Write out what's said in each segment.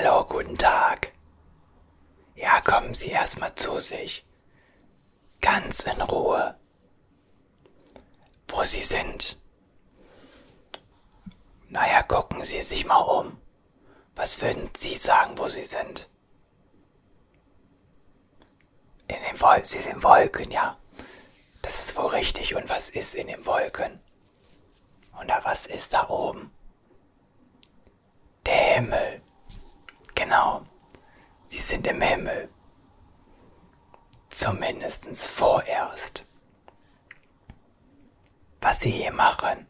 Hallo, guten Tag. Ja, kommen Sie erstmal zu sich. Ganz in Ruhe. Wo Sie sind. Naja, gucken Sie sich mal um. Was würden Sie sagen, wo Sie sind? In den Wolken, Sie sind Wolken, ja. Das ist wohl richtig. Und was ist in den Wolken? Oder was ist da oben? Der Himmel. Genau. Sie sind im Himmel. Zumindestens vorerst. Was Sie hier machen.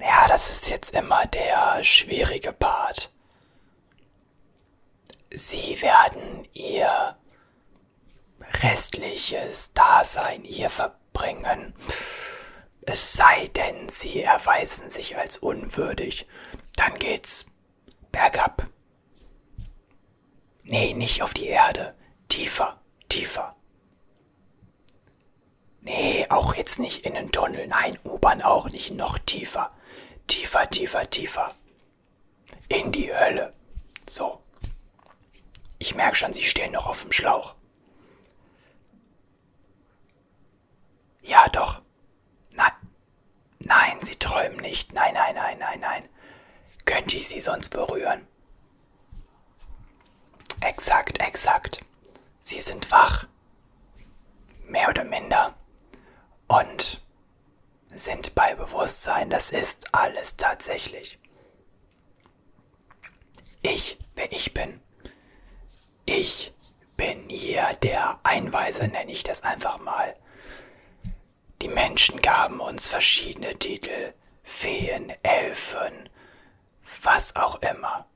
Ja, das ist jetzt immer der schwierige Part. Sie werden Ihr restliches Dasein hier verbringen. Es sei denn, Sie erweisen sich als unwürdig. Dann geht's bergab. Nee, nicht auf die Erde. Tiefer, tiefer. Nee, auch jetzt nicht in den Tunnel. Nein, U-Bahn auch nicht. Noch tiefer. Tiefer, tiefer, tiefer. In die Hölle. So. Ich merke schon, Sie stehen noch auf dem Schlauch. Ja, doch. Nein. Nein, Sie träumen nicht. Nein, nein, nein, nein, nein. Könnte ich Sie sonst berühren? Exakt, exakt. Sie sind wach. Mehr oder minder. Und sind bei Bewusstsein. Das ist alles tatsächlich. Ich, wer ich bin. Ich bin hier der Einweiser, nenne ich das einfach mal. Die Menschen gaben uns verschiedene Titel. Feen, Elfen, was auch immer.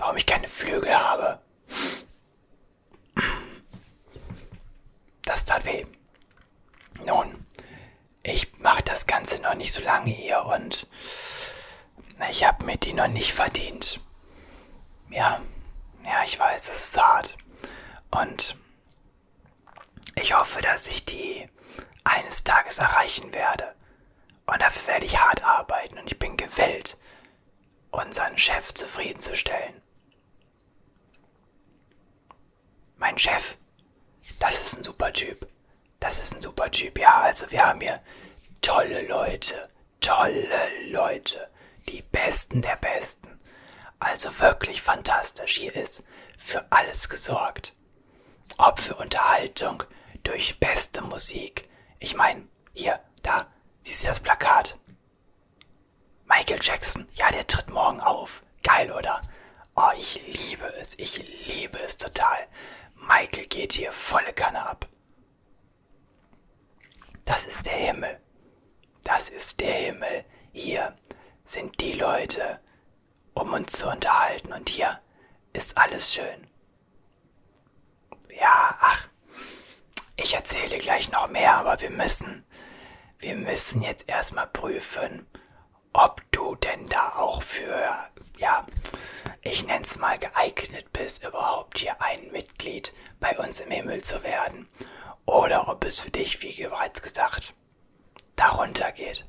Warum ich keine Flügel habe? Das tat weh. Nun, ich mache das Ganze noch nicht so lange hier und ich habe mir die noch nicht verdient. Ja, ja, ich weiß, es ist hart. Und ich hoffe, dass ich die eines Tages erreichen werde. Und dafür werde ich hart arbeiten und ich bin gewillt, unseren Chef zufriedenzustellen. Mein Chef, das ist ein super Typ. Das ist ein super Typ, ja. Also wir haben hier tolle Leute, tolle Leute, die Besten der Besten. Also wirklich fantastisch. Hier ist für alles gesorgt. Ob für Unterhaltung, durch beste Musik. Ich meine, hier, da, siehst du das Plakat? Michael Jackson, ja, der tritt morgen auf. Geil, oder? Oh, ich liebe es, ich liebe es total. Michael geht hier volle Kanne ab. Das ist der Himmel. Das ist der Himmel. Hier sind die Leute, um uns zu unterhalten. Und hier ist alles schön. Ja, ach, ich erzähle gleich noch mehr, aber wir müssen, wir müssen jetzt erstmal prüfen, ob du denn da auch für, ja, ich nenn's mal geeignet bist, überhaupt hier ein Mitglied bei uns im Himmel zu werden. Oder ob es für dich, wie bereits gesagt, darunter geht.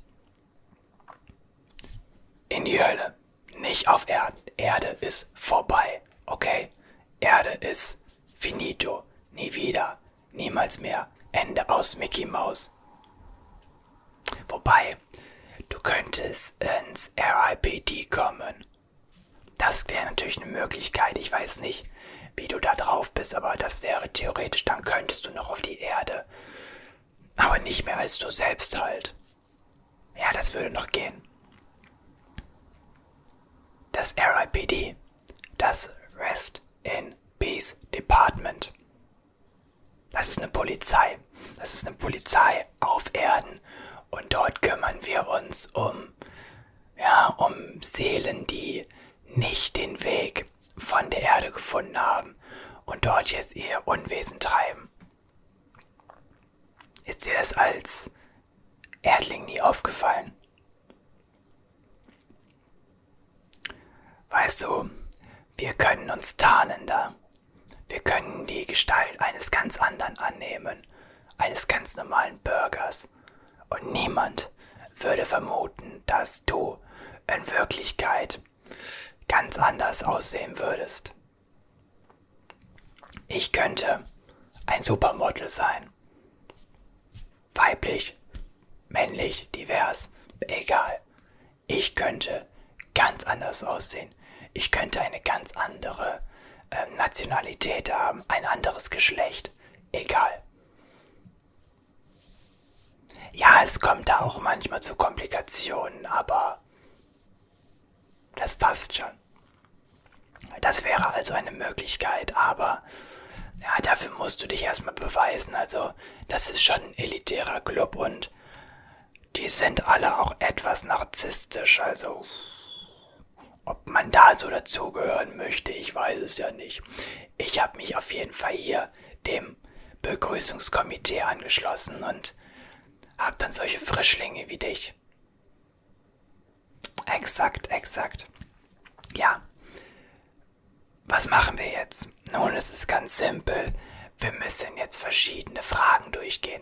In die Hölle, nicht auf Erden. Erde ist vorbei, okay? Erde ist finito, nie wieder, niemals mehr. Ende aus Mickey Mouse. Wobei, du könntest ins RIPD kommen. Das wäre natürlich eine Möglichkeit. Ich weiß nicht, wie du da drauf bist, aber das wäre theoretisch, dann könntest du noch auf die Erde. Aber nicht mehr als du selbst halt. Ja, das würde noch gehen. Das RIPD, das Rest in Peace Department. Das ist eine Polizei. Das ist eine Polizei auf Erden. Und dort kümmern wir uns um, ja, um Seelen, die nicht den Weg von der Erde gefunden haben und dort jetzt ihr Unwesen treiben. Ist dir das als Erdling nie aufgefallen? Weißt du, wir können uns tarnen da. Wir können die Gestalt eines ganz anderen annehmen, eines ganz normalen Bürgers. Und niemand würde vermuten, dass du in Wirklichkeit ganz anders aussehen würdest. Ich könnte ein Supermodel sein. Weiblich, männlich, divers, egal. Ich könnte ganz anders aussehen. Ich könnte eine ganz andere äh, Nationalität haben, ein anderes Geschlecht, egal. Ja, es kommt da auch manchmal zu Komplikationen, aber passt schon. Das wäre also eine Möglichkeit, aber ja, dafür musst du dich erstmal beweisen. Also, das ist schon ein elitärer Club und die sind alle auch etwas narzisstisch. Also, ob man da so dazugehören möchte, ich weiß es ja nicht. Ich habe mich auf jeden Fall hier dem Begrüßungskomitee angeschlossen und hab dann solche Frischlinge wie dich. Exakt, exakt. Ja. Was machen wir jetzt? Nun, es ist ganz simpel. Wir müssen jetzt verschiedene Fragen durchgehen.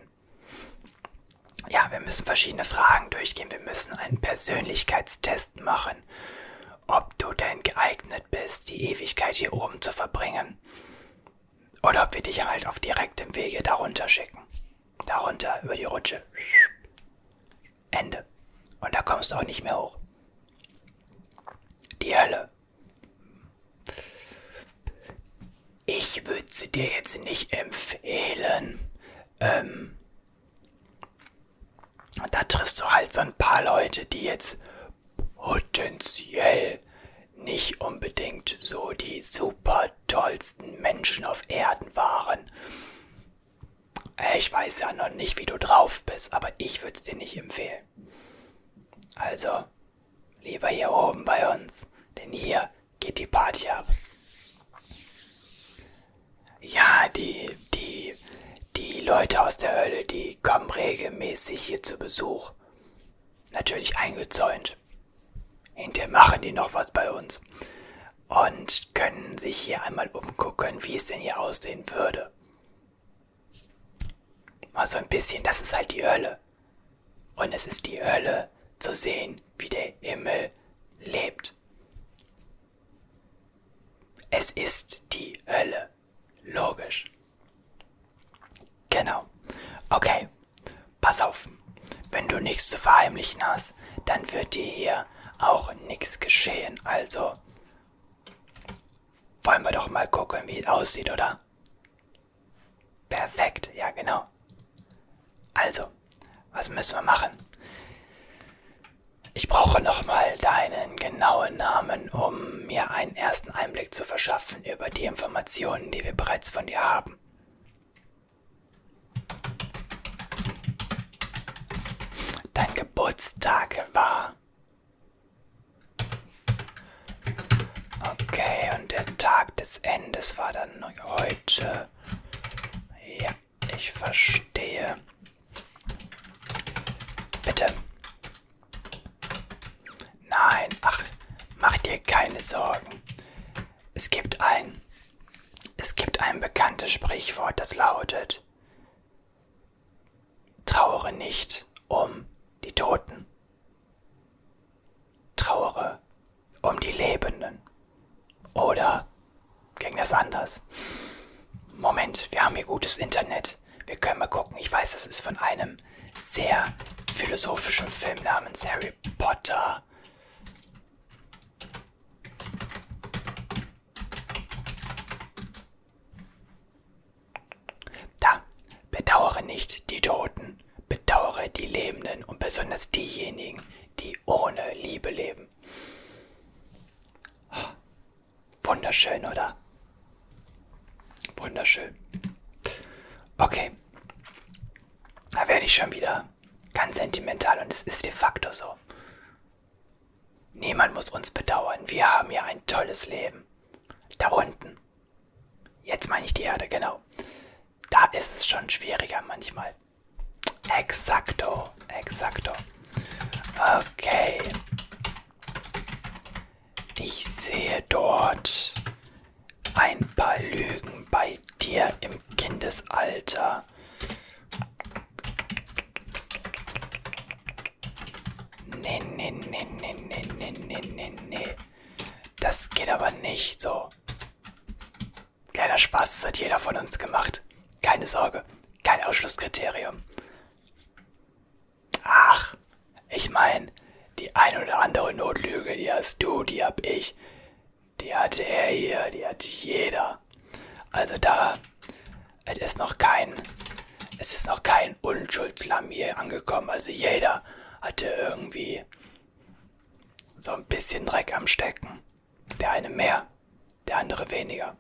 Ja, wir müssen verschiedene Fragen durchgehen. Wir müssen einen Persönlichkeitstest machen, ob du denn geeignet bist, die Ewigkeit hier oben zu verbringen. Oder ob wir dich halt auf direktem Wege darunter schicken. Darunter über die Rutsche. Ende. Und da kommst du auch nicht mehr hoch. Die Hölle. Ich würde sie dir jetzt nicht empfehlen. Ähm, da triffst du halt so ein paar Leute, die jetzt potenziell nicht unbedingt so die super tollsten Menschen auf Erden waren. Ich weiß ja noch nicht, wie du drauf bist, aber ich würde es dir nicht empfehlen. Also, lieber hier oben bei uns, denn hier geht die Party ab. Ja, die, die, die Leute aus der Hölle, die kommen regelmäßig hier zu Besuch. Natürlich eingezäunt. Hinterher machen die noch was bei uns. Und können sich hier einmal umgucken, wie es denn hier aussehen würde. Mal so ein bisschen, das ist halt die Hölle. Und es ist die Hölle zu sehen, wie der Himmel lebt. Es ist die Hölle. Logisch. Genau. Okay. Pass auf. Wenn du nichts zu verheimlichen hast, dann wird dir hier auch nichts geschehen. Also wollen wir doch mal gucken, wie es aussieht, oder? Perfekt, ja genau. Also, was müssen wir machen? Ich brauche nochmal deinen genauen Namen, um mir einen ersten Einblick zu verschaffen über die Informationen, die wir bereits von dir haben. Dein Geburtstag war. Okay, und der Tag des Endes war dann heute. Ja, ich verstehe. Bitte. Nein, ach, mach dir keine Sorgen. Es gibt ein. Es gibt ein bekanntes Sprichwort, das lautet: Trauere nicht um die Toten. Trauere um die Lebenden. Oder ging das anders? Moment, wir haben hier gutes Internet. Wir können mal gucken. Ich weiß, das ist von einem sehr philosophischen Film namens Harry Potter. Da, bedauere nicht die Toten, bedauere die Lebenden und besonders diejenigen, die ohne Liebe leben. Wunderschön, oder? Wunderschön. Okay. Da werde ich schon wieder ganz sentimental und es ist de facto so. Niemand muss uns bedauern. Wir haben ja ein tolles Leben. Da unten. Jetzt meine ich die Erde, genau. Da ist es schon schwieriger manchmal. Exakto, exakto. Okay. Ich sehe dort ein paar Lügen bei dir im Kindesalter. Nee, nee, nee, nee, nee, nee, nee, nee, nee. Das geht aber nicht so. Kleiner Spaß, das hat jeder von uns gemacht. Keine Sorge, kein Ausschlusskriterium. Ach, ich mein, die ein oder andere Notlüge, die hast du, die hab ich. Die hatte er hier, die hat jeder. Also da, es ist noch kein, es ist noch kein Unschuldslamm hier angekommen. Also jeder hatte irgendwie so ein bisschen Dreck am Stecken. Der eine mehr, der andere weniger.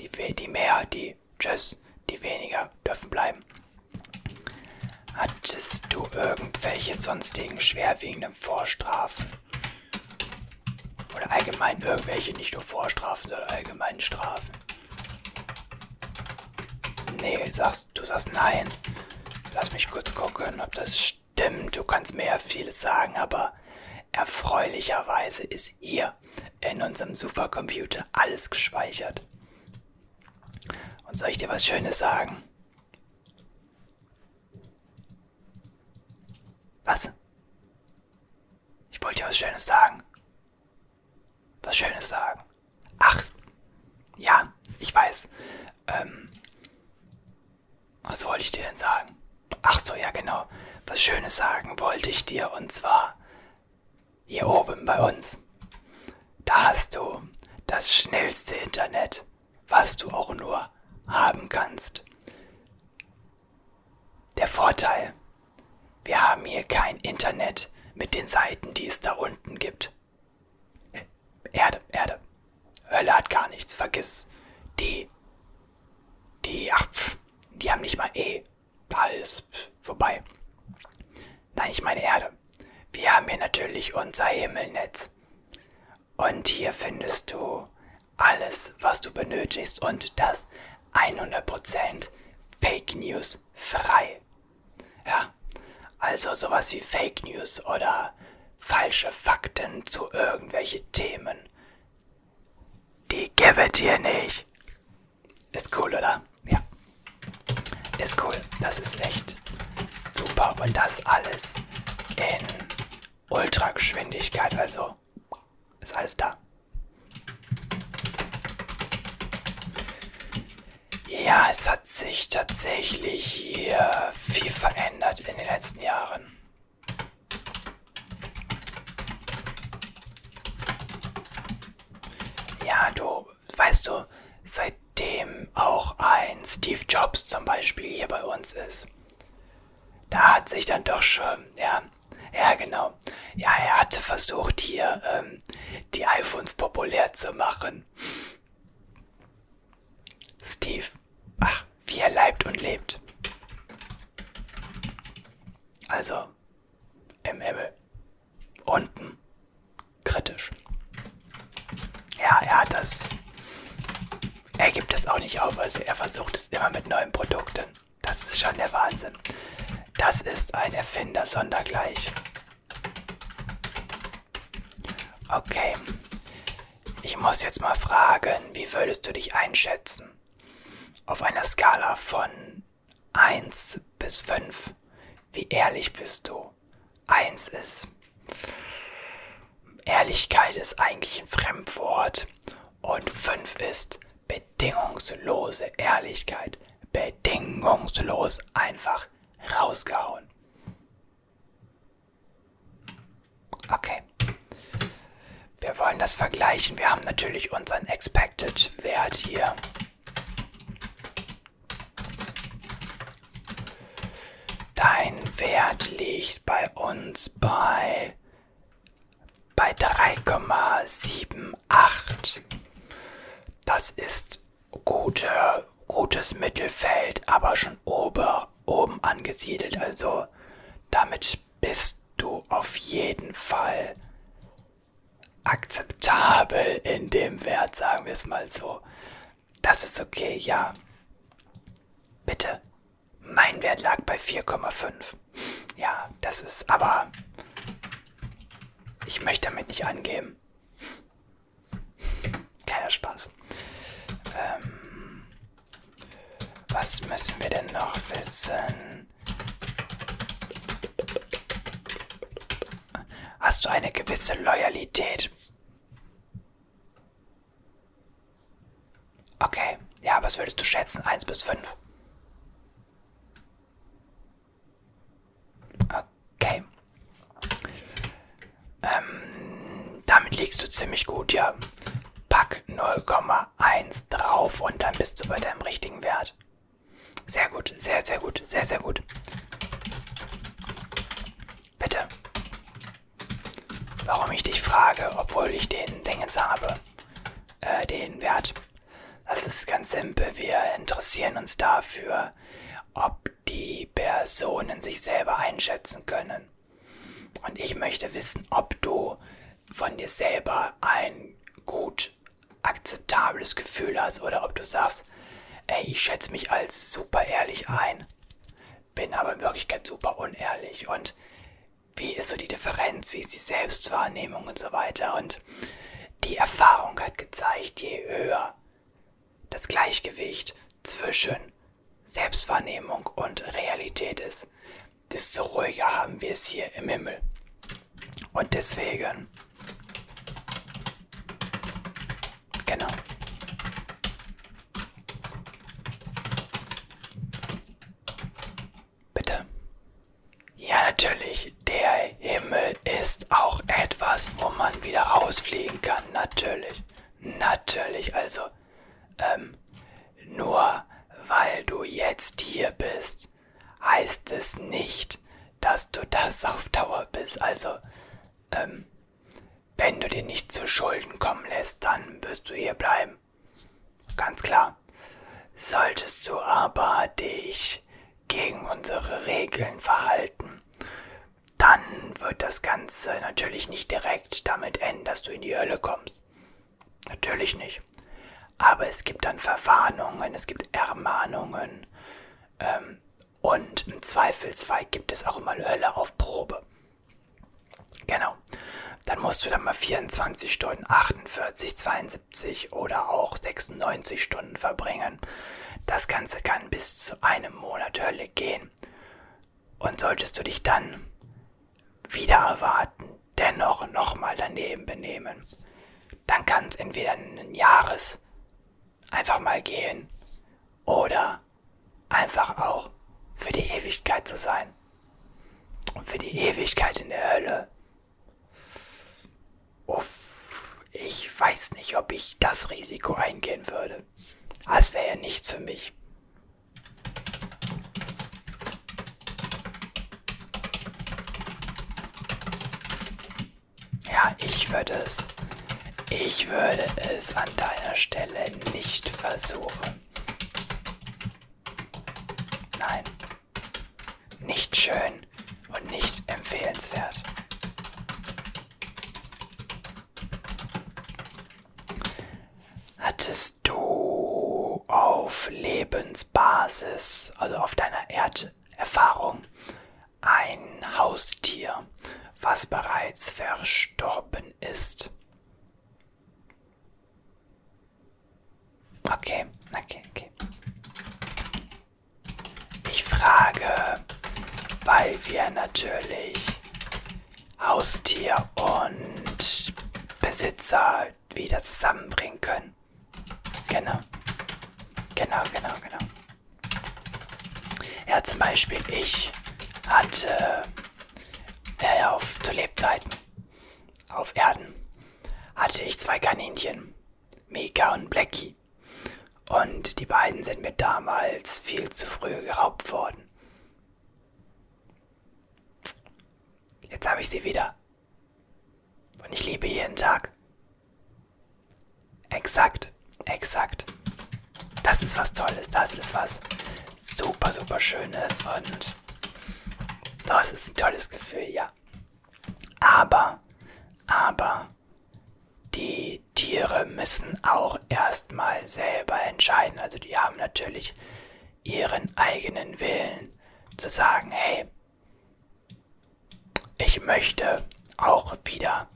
Die, die mehr, die tschüss, die weniger dürfen bleiben. Hattest du irgendwelche sonstigen schwerwiegenden Vorstrafen? Oder allgemein irgendwelche, nicht nur Vorstrafen, sondern allgemeine Strafen? Nee, sagst, du sagst nein. Lass mich kurz gucken, ob das stimmt. Du kannst mir ja vieles sagen, aber erfreulicherweise ist hier in unserem Supercomputer alles gespeichert. Und soll ich dir was Schönes sagen? Was? Ich wollte dir was Schönes sagen. Was Schönes sagen. Ach, ja, ich weiß. Ähm, was wollte ich dir denn sagen? Ach so, ja genau. Was Schönes sagen wollte ich dir und zwar hier oben bei uns. Da hast du das schnellste Internet, was du auch nur haben kannst. Der Vorteil, wir haben hier kein Internet mit den Seiten, die es da unten gibt. Erde, Erde. Hölle hat gar nichts, vergiss. Die, die, ach, pf, die haben nicht mal E. Ist pf, vorbei. Nein, ich meine Erde. Wir haben hier natürlich unser Himmelnetz. Und hier findest du alles, was du benötigst und das 100% Fake News frei. Ja, also sowas wie Fake News oder falsche Fakten zu irgendwelche Themen. Die gibt dir nicht. Ist cool, oder? Ja. Ist cool. Das ist echt super. Und das alles in Ultrageschwindigkeit. Also ist alles da. Ja, es hat sich tatsächlich hier viel verändert in den letzten Jahren. Ja, du, weißt du, seitdem auch ein Steve Jobs zum Beispiel hier bei uns ist, da hat sich dann doch schon, ja, ja genau, ja, er hatte versucht hier ähm, die iPhones populär zu machen. Steve, ach, wie er leibt und lebt. Also, im Himmel. Unten. Kritisch. Ja, er hat das. Er gibt es auch nicht auf, also er versucht es immer mit neuen Produkten. Das ist schon der Wahnsinn. Das ist ein Erfinder sondergleich. Okay. Ich muss jetzt mal fragen, wie würdest du dich einschätzen? Auf einer Skala von 1 bis 5. Wie ehrlich bist du? 1 ist Ehrlichkeit ist eigentlich ein Fremdwort. Und 5 ist bedingungslose Ehrlichkeit. Bedingungslos einfach rausgehauen. Okay. Wir wollen das vergleichen. Wir haben natürlich unseren Expected Wert hier. Dein Wert liegt bei uns bei bei 3,78. Das ist gute, gutes Mittelfeld, aber schon ober, oben angesiedelt. Also damit bist du auf jeden Fall akzeptabel in dem Wert, sagen wir es mal so. Das ist okay, ja. Bitte. Mein Wert lag bei 4,5. Ja, das ist aber ich möchte damit nicht angeben. Kleiner Spaß. Ähm, was müssen wir denn noch wissen? hast du eine gewisse Loyalität. Okay, ja, was würdest du schätzen? 1 bis 5? Okay. Ähm, damit liegst du ziemlich gut, ja. Pack 0,1 drauf und dann bist du bei deinem richtigen Wert. Sehr gut, sehr, sehr gut, sehr, sehr gut. Bitte. Warum ich dich frage, obwohl ich den Dingens habe, äh, den Wert. Das ist ganz simpel. Wir interessieren uns dafür, ob die Personen sich selber einschätzen können. Und ich möchte wissen, ob von dir selber ein gut akzeptables Gefühl hast oder ob du sagst, ey, ich schätze mich als super ehrlich ein, bin aber in Wirklichkeit super unehrlich. Und wie ist so die Differenz, wie ist die Selbstwahrnehmung und so weiter? Und die Erfahrung hat gezeigt, je höher das Gleichgewicht zwischen Selbstwahrnehmung und Realität ist, desto ruhiger haben wir es hier im Himmel. Und deswegen, genau. Bitte. Ja, natürlich, der Himmel ist auch etwas, wo man wieder rausfliegen kann. Natürlich. Natürlich, also, ähm, nur weil du jetzt hier bist, heißt es nicht, dass du das auf Dauer bist. Also, ähm, wenn du dir nicht zu Schulden kommen lässt, dann wirst du hier bleiben. Ganz klar. Solltest du aber dich gegen unsere Regeln verhalten, dann wird das Ganze natürlich nicht direkt damit enden, dass du in die Hölle kommst. Natürlich nicht. Aber es gibt dann Verwarnungen, es gibt Ermahnungen ähm, und im Zweifelsfall gibt es auch immer Hölle auf Probe. Genau. Dann musst du dann mal 24 Stunden, 48, 72 oder auch 96 Stunden verbringen. Das Ganze kann bis zu einem Monat Hölle gehen. Und solltest du dich dann wieder erwarten, dennoch nochmal daneben benehmen, dann kann es entweder ein Jahres einfach mal gehen oder einfach auch für die Ewigkeit zu sein. Und für die Ewigkeit in der Hölle. Uff, ich weiß nicht, ob ich das Risiko eingehen würde. Das wäre ja nichts für mich. Ja, ich würde es. Ich würde es an deiner Stelle nicht versuchen. Nein. Nicht schön und nicht empfehlenswert. Hattest du auf Lebensbasis, also auf deiner Erderfahrung, ein Haustier, was bereits verstorben ist? Okay, okay, okay. Ich frage, weil wir natürlich Haustier und Besitzer wieder zusammenbringen können. Genau. Genau, genau, genau. Ja, zum Beispiel ich hatte äh, auf zu Lebzeiten auf Erden hatte ich zwei Kaninchen, Mika und Blackie. Und die beiden sind mir damals viel zu früh geraubt worden. Jetzt habe ich sie wieder. Und ich liebe jeden Tag. Exakt, exakt. Das ist was Tolles, das ist was super, super Schönes und das ist ein tolles Gefühl, ja. Aber, aber, die Tiere müssen auch erstmal selber entscheiden. Also die haben natürlich ihren eigenen Willen zu sagen, hey, ich möchte auch wieder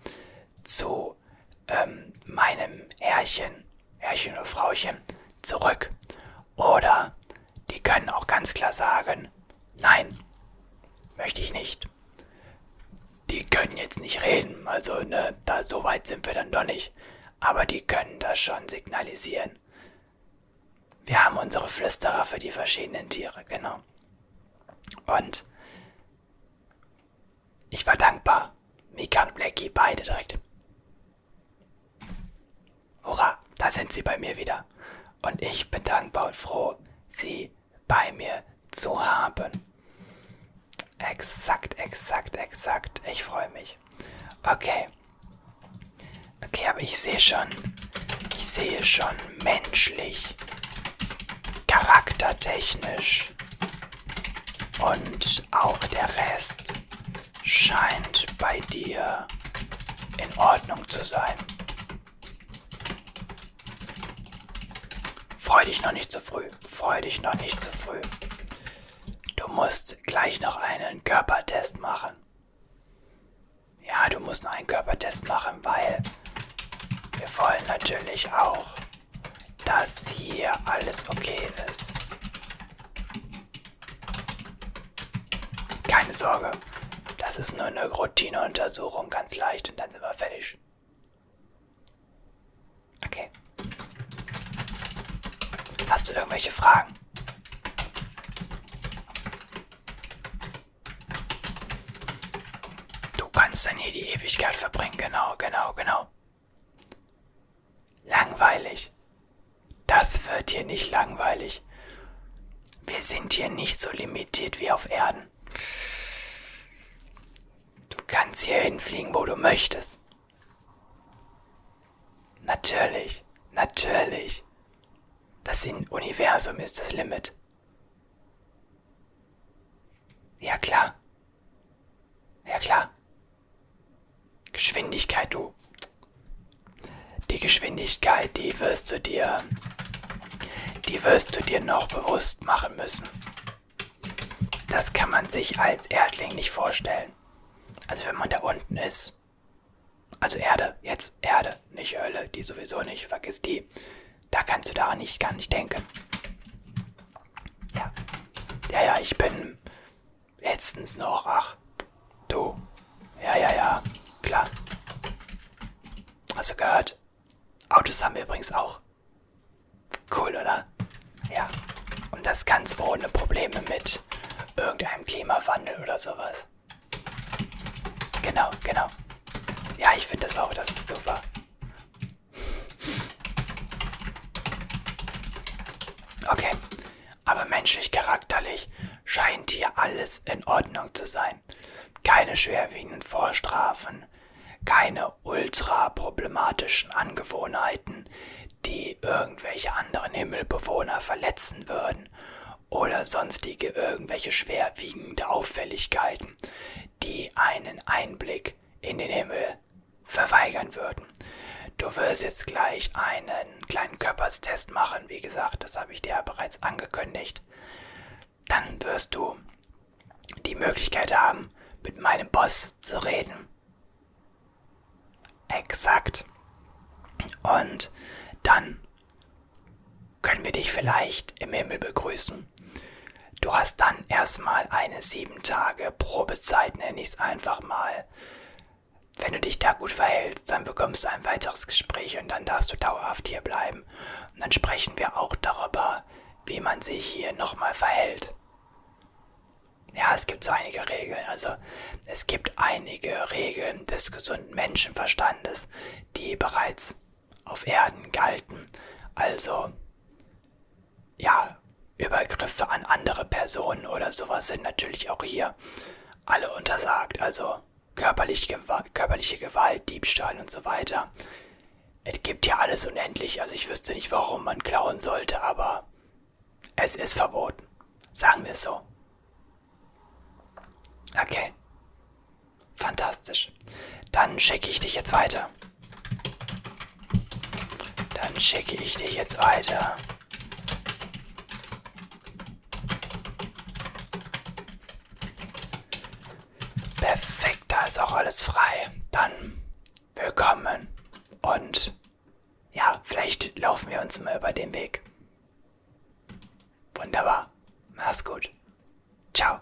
zu ähm, meinem Herrchen, Herrchen oder Frauchen zurück. Oder die können auch ganz klar sagen, nein, möchte ich nicht. die können jetzt nicht reden, also ne, da so weit sind wir dann doch nicht. Aber die können das schon signalisieren. Wir haben unsere Flüsterer für die verschiedenen Tiere, genau. Und ich war dankbar. Mika und Blackie beide direkt. Hurra, da sind sie bei mir wieder. Und ich bin dankbar und froh, sie bei mir zu haben. Exakt, exakt, exakt. Ich freue mich. Okay. Okay, aber ich sehe schon, ich sehe schon menschlich, charaktertechnisch und auch der Rest scheint bei dir in Ordnung zu sein. Freu dich noch nicht zu früh. Freu dich noch nicht zu früh. Du musst gleich noch einen Körpertest machen. Ja, du musst noch einen Körpertest machen, weil wir wollen natürlich auch, dass hier alles okay ist. Keine Sorge, das ist nur eine Routineuntersuchung, ganz leicht und dann sind wir fertig. Okay. Hast du irgendwelche Fragen? Du kannst dann hier die Ewigkeit verbringen, genau, genau, genau. Langweilig. Das wird hier nicht langweilig. Wir sind hier nicht so limitiert wie auf Erden. Du kannst hier hinfliegen, wo du möchtest. Natürlich, natürlich. Das Universum ist das Limit. Ja klar. Ja klar. Geschwindigkeit, du. Die Geschwindigkeit, die wirst du dir, die wirst du dir noch bewusst machen müssen. Das kann man sich als Erdling nicht vorstellen. Also wenn man da unten ist. Also Erde, jetzt Erde, nicht Hölle, die sowieso nicht, vergiss die. Da kannst du daran nicht, gar nicht denken. Ja. Ja, ja, ich bin letztens noch, ach, du. Ja, ja, ja, klar. Hast du gehört? Autos haben wir übrigens auch. Cool, oder? Ja. Und das ganz ohne Probleme mit irgendeinem Klimawandel oder sowas. Genau, genau. Ja, ich finde das auch, das ist super. Okay, aber menschlich charakterlich scheint hier alles in Ordnung zu sein. Keine schwerwiegenden Vorstrafen, keine ultra problematischen Angewohnheiten, die irgendwelche anderen Himmelbewohner verletzen würden oder sonstige irgendwelche schwerwiegende Auffälligkeiten, die einen Einblick in den Himmel verweigern würden. Du wirst jetzt gleich einen kleinen Körperstest machen, wie gesagt, das habe ich dir ja bereits angekündigt. Dann wirst du die Möglichkeit haben, mit meinem Boss zu reden. Exakt. Und dann können wir dich vielleicht im Himmel begrüßen. Du hast dann erstmal eine sieben Tage Probezeit, nenne ich es einfach mal. Wenn du dich da gut verhältst, dann bekommst du ein weiteres Gespräch und dann darfst du dauerhaft hier bleiben. Und dann sprechen wir auch darüber, wie man sich hier nochmal verhält. Ja, es gibt so einige Regeln. Also es gibt einige Regeln des gesunden Menschenverstandes, die bereits auf Erden galten. Also, ja, Übergriffe an andere Personen oder sowas sind natürlich auch hier alle untersagt. Also körperliche Gewalt, körperliche Gewalt, Diebstahl und so weiter. Es gibt hier alles unendlich. Also ich wüsste nicht, warum man klauen sollte, aber es ist verboten. Sagen wir es so. Okay. Fantastisch. Dann schicke ich dich jetzt weiter. Dann schicke ich dich jetzt weiter. Perfekt, ist auch alles frei. Dann willkommen. Und ja, vielleicht laufen wir uns mal über den Weg. Wunderbar. Mach's gut. Ciao.